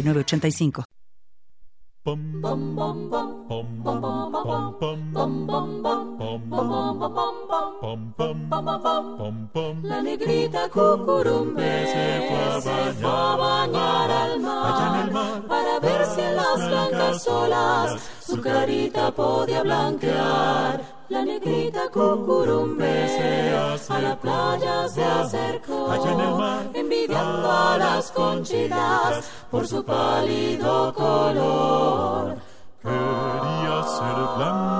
8985. La negrita cucurumbe se fue a bañar al mar las blancas olas su carita podía blanquear. La negrita cucurumbe a la playa se acercó, envidiando a las conchitas por su pálido color. Quería ser blanca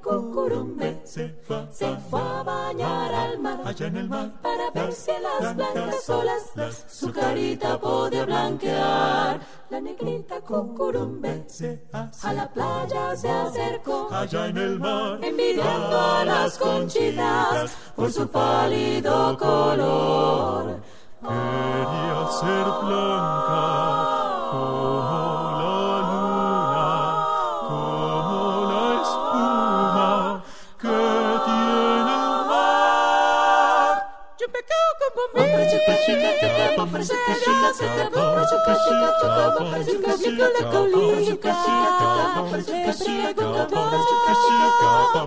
cucurumbe Se fue se fue a bañar al mar allá en el mar. para ver si en las blancas olas su carita podía blanquear. La negrita cucurumbe Se a la playa se acercó, allá en el mar. envidiando a las conchitas por su pálido color.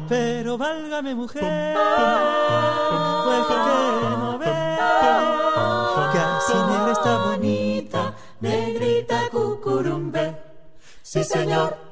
Pero válgame mujer, pues que así negra está bonita, negrita cucurumbe. Sí señor.